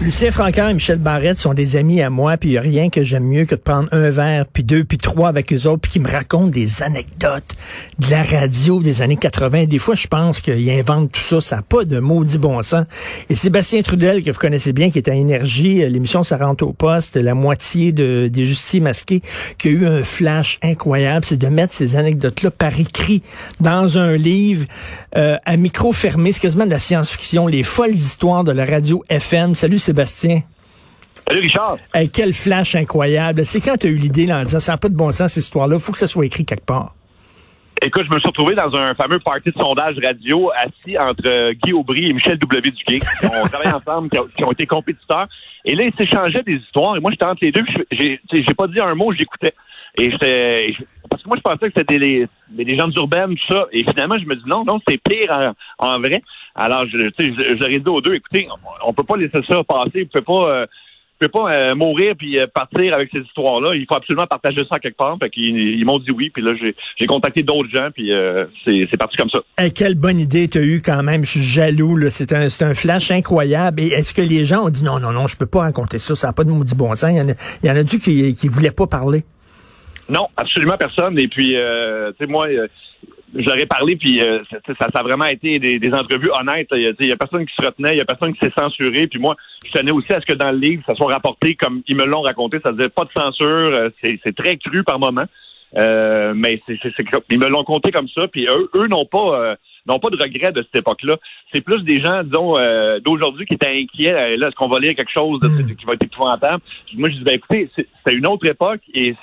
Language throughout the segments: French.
Lucien Francaire et Michel Barrette sont des amis à moi, puis il a rien que j'aime mieux que de prendre un verre, puis deux, puis trois avec eux autres, puis qui me racontent des anecdotes de la radio des années 80. Des fois, je pense qu'ils inventent tout ça, ça n'a pas de maudit bon sens. Et Sébastien Trudel, que vous connaissez bien, qui est à Énergie, l'émission Ça rentre au poste, la moitié de, des justiciers masqués, qui a eu un flash incroyable, c'est de mettre ces anecdotes-là par écrit dans un livre euh, à micro fermé. C'est quasiment de la science-fiction, les folles histoires de la radio FM. Salut Sébastien. Salut Richard. Hey, quel flash incroyable. C'est quand tu as eu l'idée là, en disant ça n'a pas de bon sens cette histoire-là, il faut que ça soit écrit quelque part. Écoute, je me suis retrouvé dans un fameux party de sondage radio assis entre Guy Aubry et Michel W. Duguay, qui ont travaillé ensemble, qui ont, qui ont été compétiteurs. Et là, ils s'échangeaient des histoires. Et moi, j'étais entre les deux. j'ai pas dit un mot, j'écoutais. Et j'étais... Parce que moi, je pensais que c'était des, des légendes urbaines, tout ça. Et finalement, je me dis non, non, c'est pire en, en vrai. Alors, je, sais, je, je leur aux deux, écoutez, on, on peut pas laisser ça passer. Vous pouvez pas... euh, je peux pas euh, mourir puis euh, partir avec ces histoires-là. Il faut absolument partager ça quelque part. Fait qu'ils ils m'ont dit oui. Puis là, j'ai contacté d'autres gens. Puis euh, c'est c'est parti comme ça. Quelle bonne idée tu as eu quand même. Je suis jaloux. C'est un, c'est un flash incroyable. Et est-ce que les gens ont dit non, non, non, je peux pas raconter ça, ça n'a pas de maudit bon sens. Il y en a, il y en a du qui, qui voulaient pas parler. Non, absolument personne. Et puis, euh, tu sais, moi, euh, parlé, puis euh, ça, ça, a vraiment été des, des entrevues honnêtes. Il y, a, personne qui se retenait, il y a personne qui s'est censuré. Puis moi, je tenais aussi à ce que dans le livre, ça soit rapporté comme ils me l'ont raconté. Ça disait pas de censure. euh, C'est très cru par moment. Euh, mais c'est ils me l'ont compté comme ça. Puis eux, eux n'ont pas euh, n'ont pas de regret de cette époque-là. C'est plus des gens, disons, euh, d'aujourd'hui qui étaient inquiets. euh, Là, est-ce qu'on va lire quelque chose de, qui va être épouvantable? Moi, je dis, ben écoutez, c'est- c'était une autre époque et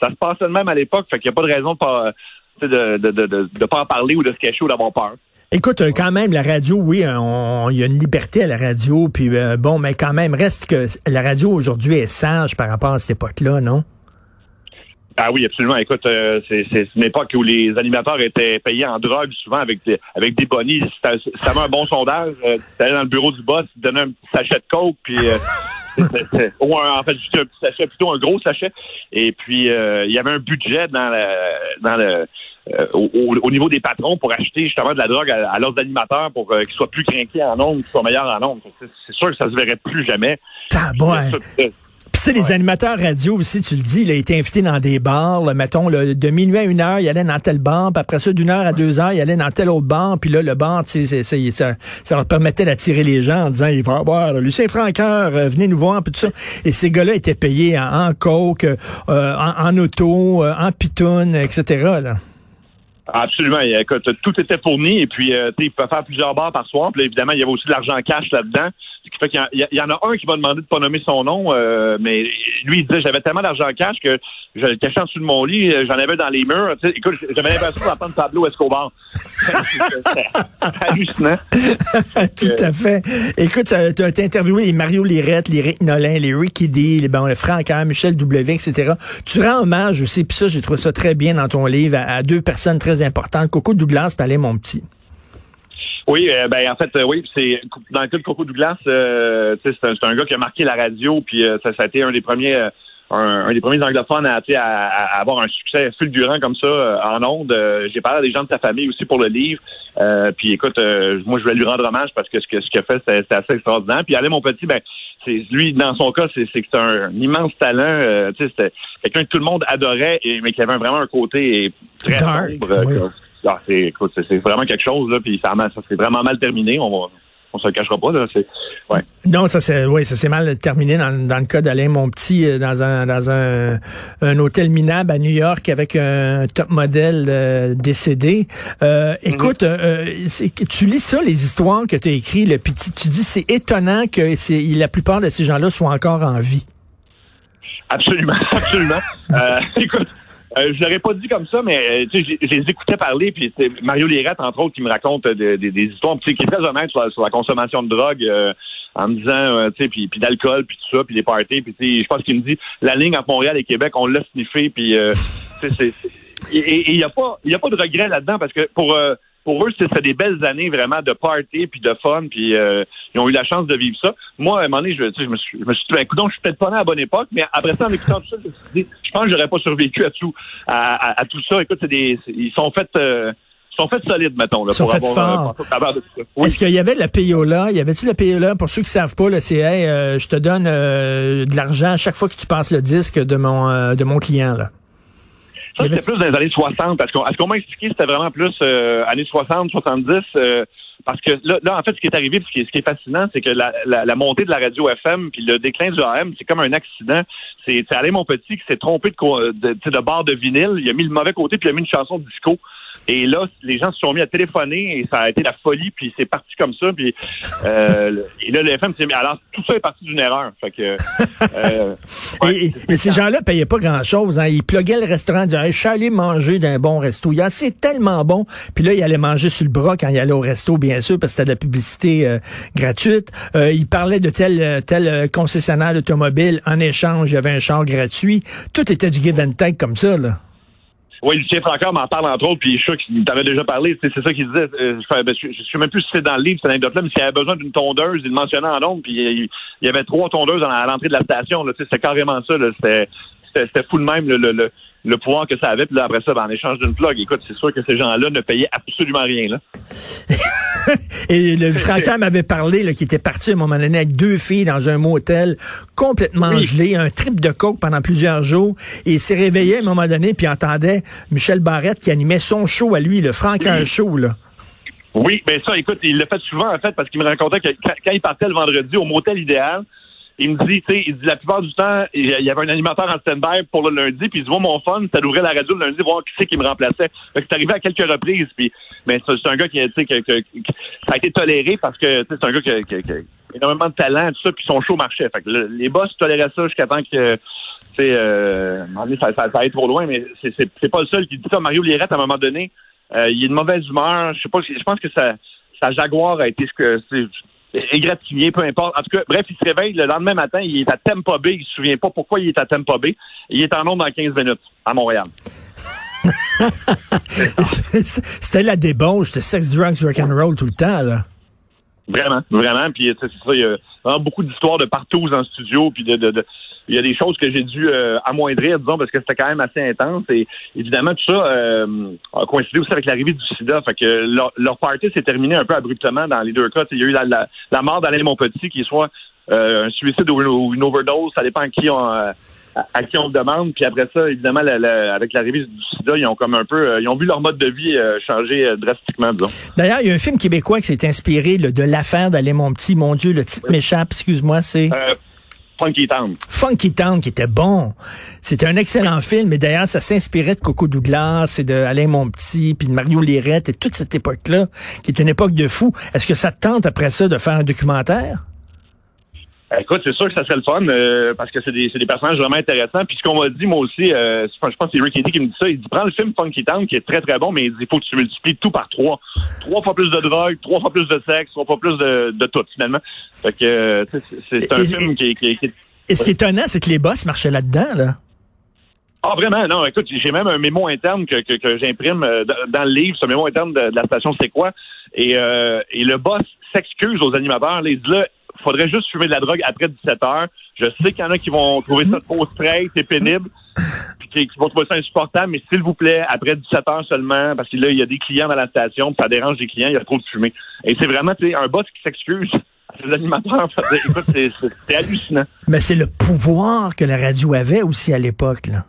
ça se passait de même à l'époque. Fait qu'il n'y a pas de raison de pas, tu sais, de, de, de, de, de pas en parler ou de se cacher ou d'avoir peur. Écoute, euh, quand même, la radio, oui, on- il y a une liberté à la radio, puis euh, bon, mais quand même, reste que la radio aujourd'hui est sage par rapport à cette époque-là, non? Ah oui, absolument. Écoute, euh, c'est c'est une époque où les animateurs étaient payés en drogue, souvent avec des, avec des bonnies. Si t'avais un bon sondage, euh, tu allais dans le bureau du boss, tu donnais un petit sachet de coke, puis euh, ou un- en fait, juste un petit sachet, plutôt un gros sachet. Et puis, euh, il y avait un budget dans le, dans le euh, au, au- au niveau des patrons pour acheter justement de la drogue à, à leurs animateurs pour euh, qu'ils soient plus craqués en nombre, qu'ils soient meilleurs en nombre. C'est sûr que ça se verrait plus jamais. Ça, sais, les animateurs radio aussi, tu le dis, il a été invité dans des bars, là, mettons, là, de minuit à une heure, il allait dans tel bar, puis après ça, d'une heure à deux heures, il allait dans tel autre bar, puis là, le bar, tu sais, c'est- ça, ça leur permettait d'attirer les gens en disant, il va y avoir Lucien Franqueur, euh, venez nous voir, puis tout ça. Et ces gars-là étaient payés en, en coke, euh, en, en auto, euh, en pitoune, etc., là. Absolument. Écoute, tout était fourni et puis euh, tu sais, il peut faire plusieurs bars par soir. Puis là, évidemment, il y avait aussi de l'argent cash là-dedans. Fait qu'il y, en a un qui va demander de pas nommer son nom, euh, mais lui, il disait j'avais tellement d'argent cash que je le cachais en dessous de mon lit, euh, j'en avais dans les murs. Tu sais, écoute, j'avais l'impression d'entendre Pablo Escobar. Hallucinant. Tout à fait. Écoute, tu as interviewé les Mario Lirette, les Rick Nolin, les Ricky D, les, bon, le Francaire, Michel W, etc. Tu rends hommage aussi, puis ça, j'ai trouvé ça très bien dans ton livre, à, deux personnes très importantes, Coco Douglas, puis Alain Mon Petit. Oui, euh, ben en fait, euh, oui, c'est dans le cas de Coco Douglas, euh, c'est un, un gars qui a marqué la radio, puis euh, ça, ça a été un des premiers, euh, un, un des premiers anglophones à, tu sais, à, à avoir un succès fulgurant comme ça euh, en ondes. Euh, J'ai parlé à des gens de sa famille aussi pour le livre. Euh, puis écoute, euh, moi je vais lui rendre hommage parce que ce que ce qu'il a fait, c'était assez extraordinaire. Puis Alain mon petit, ben c'est lui dans son cas, c'est c'est que c'est un, immense talent. Euh, tu sais, c'était quelqu'un que tout le monde adorait, et, mais qui avait vraiment un côté très sombre. euh, oui. Ah, c'est, écoute, c'est, vraiment quelque chose, là, puis ça, ça s'est vraiment mal terminé. On va, on se le cachera pas, là. C'est, ouais. Non, ça c'est oui, ça s'est mal terminé dans, dans le cas d'Alain Mon Petit euh, dans un dans un, un hôtel minable à New York avec un top modèle euh, décédé. Euh, écoute, euh, que tu lis ça les histoires que tu as écrites, le tu, tu dis c'est étonnant que c'est la plupart de ces gens-là soient encore en vie. Absolument, absolument. euh, écoute, euh, je l'aurais pas dit comme ça, mais euh, je les écoutais parler, puis c'est Mario Lirette, entre autres, qui me raconte euh, des- des- des histoires, qui est très honnête sur la, sur la consommation de drogue, euh, en me disant, euh, tu sais, puis, puis d'alcool, puis tout ça, puis les parties, puis je pense qu'il me dit, la ligne entre Montréal et Québec, on l'a sniffé, puis euh, c'est... Et il n'y a pas a pas de regret là-dedans, parce que pour... pour eux, c'était des belles années vraiment de party puis de fun, puis euh, ils ont eu la chance de vivre ça. Moi, à un moment donné, je, tu sais, je me suis, je me suis dit, ben, écoute, donc, je suis peut-être pas né à la bonne époque, mais après ça, en écoutant tout ça, je me suis dit, je pense que j'aurais pas survécu à tout, à, à- à tout ça. Écoute, c'est des, ils sont faits, euh, ils sont faits solides, mettons, là, Ils sont pour avoir euh, de tout ça. Oui. Est-ce qu'il y avait de la payola? Y avait-tu de la payola? Pour ceux qui savent pas, là, c'est hey, euh, je te donne euh, de l'argent à chaque fois que tu passes le disque de mon euh, de mon client. Là. Ça, c'était plus dans les années 60. Parce qu'on, ce qu'on m'a expliqué, c'était vraiment plus euh, années 60, 70. euh, parce que là, là, en fait, ce qui est arrivé, ce qui est, ce qui est fascinant, c'est que la, la, la montée de la radio FM puis le déclin du AM, c'est comme un accident. C'est, c'est Alain Monpetit qui s'est trompé de, de, de barre de vinyle. Il a mis le mauvais côté, puis il a mis une chanson de disco. Et là, les gens se sont mis à téléphoner et ça a été la folie, puis c'est parti comme ça. Puis euh, et là, le FM s'est mis. Alors, tout ça est parti d'une erreur. Fait que euh, ouais, et, ces gens-là payaient pas grand-chose. Hein. Ils pluguaient le restaurant, ils disaient hey, je suis allé manger d'un bon resto. hier, C'est tellement bon. Puis là, ils allaient manger sur le bras quand ils allaient au resto, bien sûr, parce que c'était de la publicité euh, gratuite. Euh, ils parlaient de tel euh, tel concessionnaire d'automobile. En échange, il y avait un char gratuit. Tout était du give and take comme ça. Là. Oui, Lucien Francaire m'en parle entre autres, puis je suis sûr qu'il t'avait déjà parlé. C'est ça qu'il disait. euh, je, fais- ben, sais même plus si c'est dans le livre, cette anecdote-là, mais s'il avait besoin d'une tondeuse, il le mentionnait en nombre, puis il, y avait trois tondeuses à l'entrée de la station. C'était carrément ça. C'était fou de même le pouvoir que ça avait. Puis là, après ça, ben, en échange d'une plug, écoute, c'est sûr que ces gens-là ne payaient absolument rien. Là. Et le Francaire m'avait parlé là, qu'il était parti à un moment donné avec deux filles dans un motel complètement Oui. gelé, un trip de coke pendant plusieurs jours. Et il s'est réveillé à un moment donné puis entendait Michel Barrette qui animait son show à lui, le Francaire Show. Là. Oui, ben ça, écoute, il l'a fait souvent, en fait, parce qu'il me racontait que quand il partait le vendredi au motel idéal, il me dit, tu sais, il dit la plupart du temps, il y avait un animateur en stand-by pour le lundi, puis il dit, moi, mon fun, c'était d'ouvrir la radio le lundi, voir qui c'est qui me remplaçait. Fait que c'est arrivé à quelques reprises, puis, mais c'est un gars qui, tu sais, ça a été toléré parce que, c'est un gars qui a, énormément de talent, tout ça, puis son show marchait. Fait que le- les boss toléraient ça jusqu'à temps que, tu sais, euh, ça, ça, ça trop loin, mais c'est- pas le seul qui dit ça. Mario Lirette, à un moment donné, euh, il est de mauvaise humeur. Je sais pas, je pense que sa, sa Jaguar a été ce que égratigné, peu importe. En tout cas, bref, il se réveille le lendemain matin, il est à Tampa Bay, il se souvient pas pourquoi il est à Tampa Bay. Il est en nombre dans 15 minutes à Montréal. C'était la débauche de sex, drugs, rock and roll tout le temps. Là. Vraiment, vraiment. Puis c'est ça, il y a vraiment beaucoup d'histoires de partout en studio, puis de, de, de- il y a des choses que j'ai dû euh, amoindrir, disons, parce que c'était quand même assez intense. Et évidemment, tout ça euh, a coïncidé aussi avec l'arrivée du sida. Fait que leur, leur party s'est terminé un peu abruptement dans les deux cas. Il y a eu la, la, la mort d'Alain Monpetit, qui est soit euh, un suicide ou, une overdose, ça dépend à qui on, à, à qui on le demande. Puis après ça, évidemment, la- la- avec l'arrivée du sida, ils ont comme un peu, euh, ils ont vu leur mode de vie euh, changer drastiquement, disons. D'ailleurs, il y a un film québécois qui s'est inspiré là, de l'affaire d'aller mon petit, mon Dieu, le titre m'échappe, excuse-moi, c'est Funky Town. Funky Town qui était bon. C'était un excellent film, et d'ailleurs, ça s'inspirait de Coco Douglas et de Alain Monpetit, puis de Mario Lirette et toute cette époque-là, qui est une époque de fou. Est-ce que ça te tente après ça de faire un documentaire? Écoute, c'est sûr que ça serait le fun euh, parce que c'est des, personnages vraiment intéressants. Puis ce qu'on m'a dit, moi aussi, euh, je pense que c'est Rick Eddy qui me dit ça. Il dit prends le film Funky Town qui est très très bon, mais il dit il faut que tu multiplies tout par trois. Trois fois plus de drogue, trois fois plus de sexe, trois fois plus de, de tout finalement. Fait que euh, tu sais, c'est un Et- film qui, est- qui, qui Et ce qui est étonnant, c'est que les boss marchaient là-dedans, là. Ah vraiment, non, écoute, j'ai même un mémo interne que, que, que j'imprime dans- le livre, ce mémo interne de, de la station C'est quoi? Et, euh, et le boss s'excuse aux animateurs. il dit là, faudrait juste fumer de la drogue après 17 heures. Je sais qu'il y en a qui vont trouver ça trop straight et pénible, puis qui, qui vont trouver ça insupportable, mais s'il vous plaît, après 17 heures seulement, parce que là, il y a des clients dans la station, puis ça dérange les clients, il y a trop de fumée. Et c'est vraiment, tu sais, un boss qui s'excuse à ses animateurs. Écoute, c'est- hallucinant. Mais c'est le pouvoir que la radio avait aussi à l'époque, là.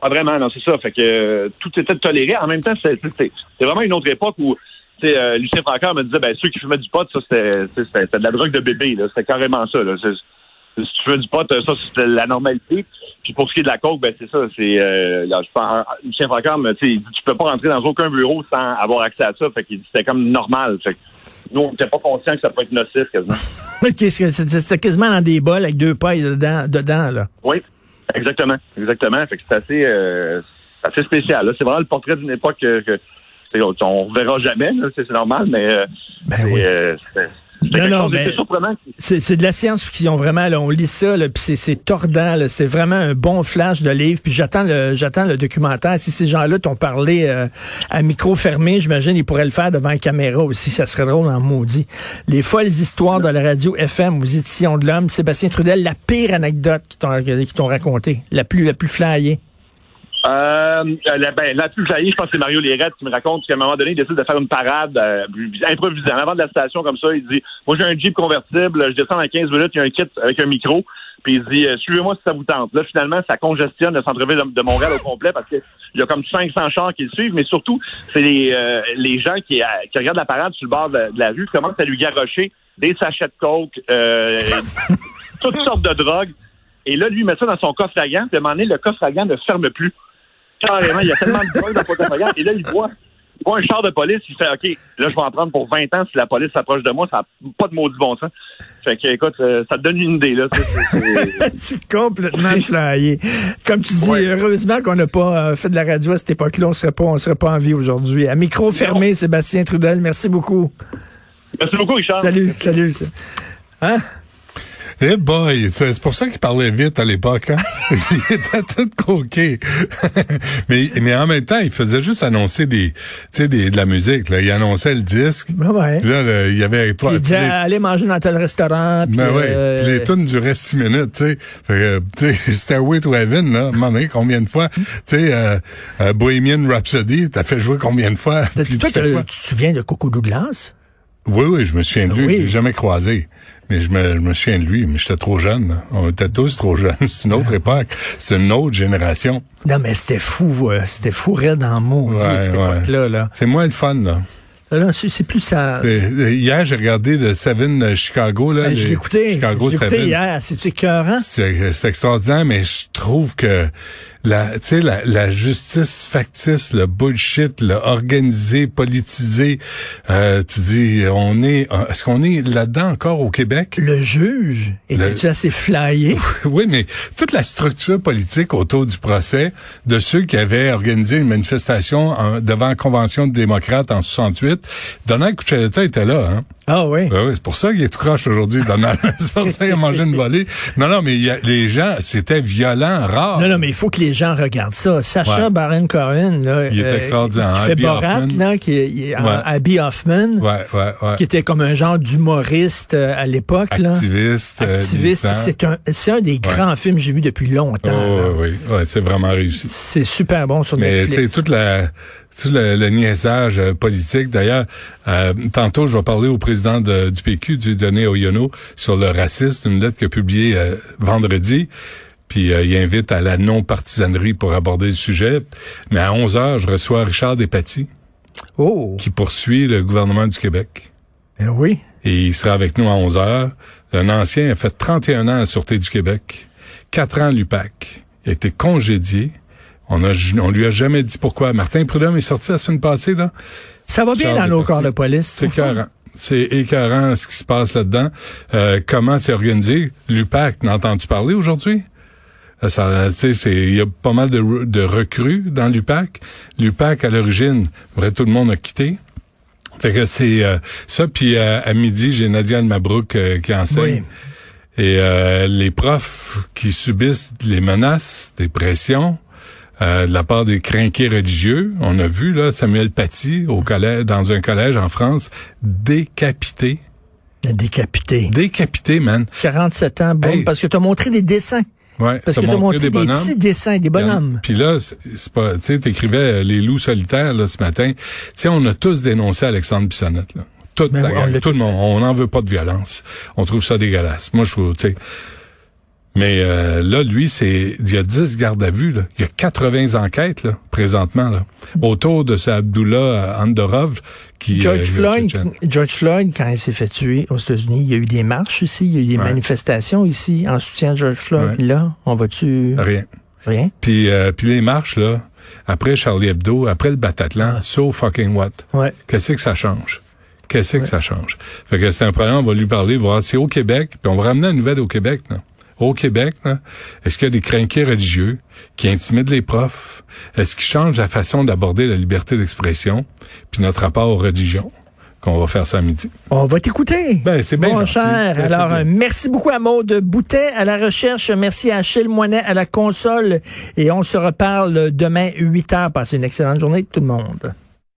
Pas vraiment, non, c'est ça. Fait que euh, tout était toléré. En même temps, c'est vraiment une autre époque où tu sais, euh, Lucien Francaire me disait ben ceux qui fumaient du pot, ça c'était c'était c'était de la drogue de bébé, là. C'était carrément ça. Là. Si tu fumais du pot, euh, ça c'était la normalité. Puis pour ce qui est de la coke, ben c'est ça. C'est euh, Lucien Francaire me tu tu peux pas rentrer dans aucun bureau sans avoir accès à ça. Fait qu'il c'était comme normal. Fait que nous, on n'était pas conscients que ça pouvait être nocif quasiment. C'est quasiment dans des bols avec deux pailles dedans, dedans là. Oui. Exactement, exactement. Fait que c'est assez, euh, assez spécial. là. C'est vraiment le portrait d'une époque que, que on ne verra jamais, c'est normal, mais euh, Ben c'est, oui. euh, Non, mais-. C'est de la science-fiction, vraiment. Là, on lit ça, puis c'est- tordant. C'est vraiment un bon flash de livre. Puis j'attends le j'attends le documentaire. Si ces gens-là t'ont parlé euh, à micro fermé, j'imagine ils pourraient le faire devant la caméra aussi. Ça serait drôle en maudit. Les folles histoires de la radio FM aux éditions de l'homme. Sébastien Trudel, la pire anecdote qu'ils t'ont qu'ils t'ont racontée, la plus la plus flyée. Euh, la, ben, la plus je pense que c'est Mario Lérette qui me raconte qu'à un moment donné, il décide de faire une parade euh, improvisée. Avant de la station comme ça, il dit Moi j'ai un Jeep convertible, je descends dans 15 minutes, il y a un kit avec un micro. Puis il dit euh, Suivez-moi si ça vous tente. Là, finalement, ça congestionne le centre-ville de, de Montréal au complet parce qu'il y a comme 500 chars qui le suivent, mais surtout, c'est les, euh, les gens qui, euh, qui regardent la parade sur le bord de, de la rue commencent à lui garrocher des sachets de coke, euh, toutes sortes de drogues. Et là, lui, il met ça dans son coffre à gants. Puis à un moment donné, le coffre à gants ne ferme plus. Carrément, il y a tellement de drogue dans gants. Et là, il voit, il voit un char de police. Il fait, OK, là, je vais en prendre pour 20 ans. Si la police s'approche de moi, ça n'a pas de maudit bon sens. Fait que, écoute, euh, ça te donne une idée, là. C'est- complètement flyé. Comme tu dis, Ouais. heureusement qu'on n'a pas euh, fait de la radio à cette époque-là. On serait pas on serait pas en vie aujourd'hui. À micro fermé, Sébastien Trudel, merci beaucoup. Merci beaucoup, Richard. Salut, salut. Hein? Eh boy, c'est pour ça qu'il parlait vite à l'époque. Hein? il était tout coqué. mais, mais en même temps, il faisait juste annoncer des, tu sais, des, de la musique. Là. Il annonçait le disque. Ben ouais. Puis là, il y avait trois. Il disait, les- allez manger dans tel restaurant. puis, ben ouais, euh, puis les tunes duraient six minutes, tu sais. Fait que, tu sais, Stairway to Heaven, là, donné, combien de fois, tu sais, euh, euh, Bohemian Rhapsody, t'as fait jouer combien de fois? Puis toi, tu tu te souviens de Coco Douglas? Oui, oui, je me souviens de lui. Oui. Je l'ai jamais croisé. Mais je me, je me souviens de lui, mais j'étais trop jeune. On était tous trop jeunes. C'est une autre époque. C'est une autre génération. Non, mais c'était fou, euh, c'était fou raide en mots, Ouais, cette ouais. époque-là. Là. C'est moins le fun, là. Là, c'est c'est plus ça. Hier, j'ai regardé le Seven euh, Chicago, là. Ben, je écouté. Chicago Je l'ai écouté Seven. hier. C'est-tu écœurant? C'est c'est extraordinaire, mais je trouve que la, tu sais, la, la justice factice, le bullshit, le organisé, politisé, euh, tu dis, on est, est-ce qu'on est là-dedans encore au Québec? Le juge était-tu assez flyé? Oui, mais toute la structure politique autour du procès de ceux qui avaient organisé une manifestation en- devant la Convention de démocrates en 68, Donald Cuccioletta était là, hein? Ah oui? Ben oui, c'est pour ça qu'il est tout croche aujourd'hui, Donald. c'est pour ça qu'il a mangé une volée. Non, non, mais y a- les gens, c'était violent, rare. Non, non, mais il faut que les gens regardent ça. Sacha Ouais. Baron Cohen, là, Il est extraordinaire, Qui hein, fait Abby Borat, Hoffman. là, qui est, en- Ouais. Abby Hoffman, Ouais, ouais, ouais. qui était comme un genre d'humoriste euh, à l'époque, là. Activiste. euh. C'est un, c'est un des grands films que j'ai vu depuis longtemps. Oh, oui, oui, c'est vraiment réussi. C'est super bon sur Mais tu sais, Netflix. toute la tout le, le niaisage euh, politique. D'ailleurs, euh, tantôt, je vais parler au président de- du PQ, du Donné Oyono, sur le racisme, une lettre qu'il a publiée euh, vendredi. Puis euh, il invite à la non-partisanerie pour aborder le sujet. Mais à 11 heures, je reçois Richard Despatie, Oh, qui poursuit le gouvernement du Québec. ben oui. Et il sera avec nous à 11 heures. Un ancien a fait 31 ans à la Sûreté du Québec, 4 ans à l'UPAC. Il a été congédié. On, a, on lui a jamais dit pourquoi. Martin Prudhomme est sorti la semaine passée, là. Ça va bien Charles dans nos corps de police. C'est écœurant. C'est écœurant ce qui se passe là-dedans. Euh, comment c'est organisé? L'UPAC, n'as entendu parler aujourd'hui? Euh, Ça, tu sais, c'est, il y a pas mal de, re- de recrues dans l'UPAC. L'UPAC, à l'origine, vrai, tout le monde a quitté. Fait que c'est euh, ça. Puis euh, à midi, j'ai Nadia Mabrouk euh, qui enseigne. Oui. Et euh, les profs qui subissent les menaces, des pressions euh, de la part des crinqués religieux. On a vu là Samuel Paty au collège, dans un collège en France, décapité. Décapité. Décapité, man. 47 ans, boum, Hey. parce que tu as montré des dessins. Ouais, Parce t'as que tu as montré des, bonhommes. petits dessins, des bonhommes. Puis là, c'est pas, tu sais, t'écrivais euh, les loups solitaires là ce matin. Tu sais, on a tous dénoncé Alexandre Bissonnette là. Toute Ben la on tout le monde. On n'en veut pas de violence. On trouve ça dégueulasse. Moi, je trouve, tu sais. Mais euh, là, lui, c'est il y a 10 gardes à vue. Là. Il y a 80 enquêtes là, présentement là, autour de ce Abdullah Andorov qui George euh, Floyd, tchétchène. George Floyd, quand il s'est fait tuer aux États-Unis, il y a eu des marches ici, il y a eu des Ouais. manifestations ici en soutien de George Floyd. Ouais. Là, on va-tu... Rien. Rien? Puis, euh, puis les marches là, après Charlie Hebdo, après le Bataclan, so fucking what? Ouais. Qu'est-ce que ça change? Qu'est-ce que ça change? Fait que c'est un problème, on va lui parler, voir si c'est au Québec, puis on va ramener une nouvelle au Québec, là. Au Québec, est-ce qu'il y a des crinqués religieux qui intimident les profs? Est-ce qu'ils changent la façon d'aborder la liberté d'expression puis notre rapport aux religions? qu'on va faire ça à midi? On va t'écouter. Ben, c'est bien Mon gentil. cher. Ben, Alors, bien. merci beaucoup à Maude Boutet à la recherche. Merci à Achille Moinet à la console. Et on se reparle demain 8 heures. Passez une excellente journée tout le monde.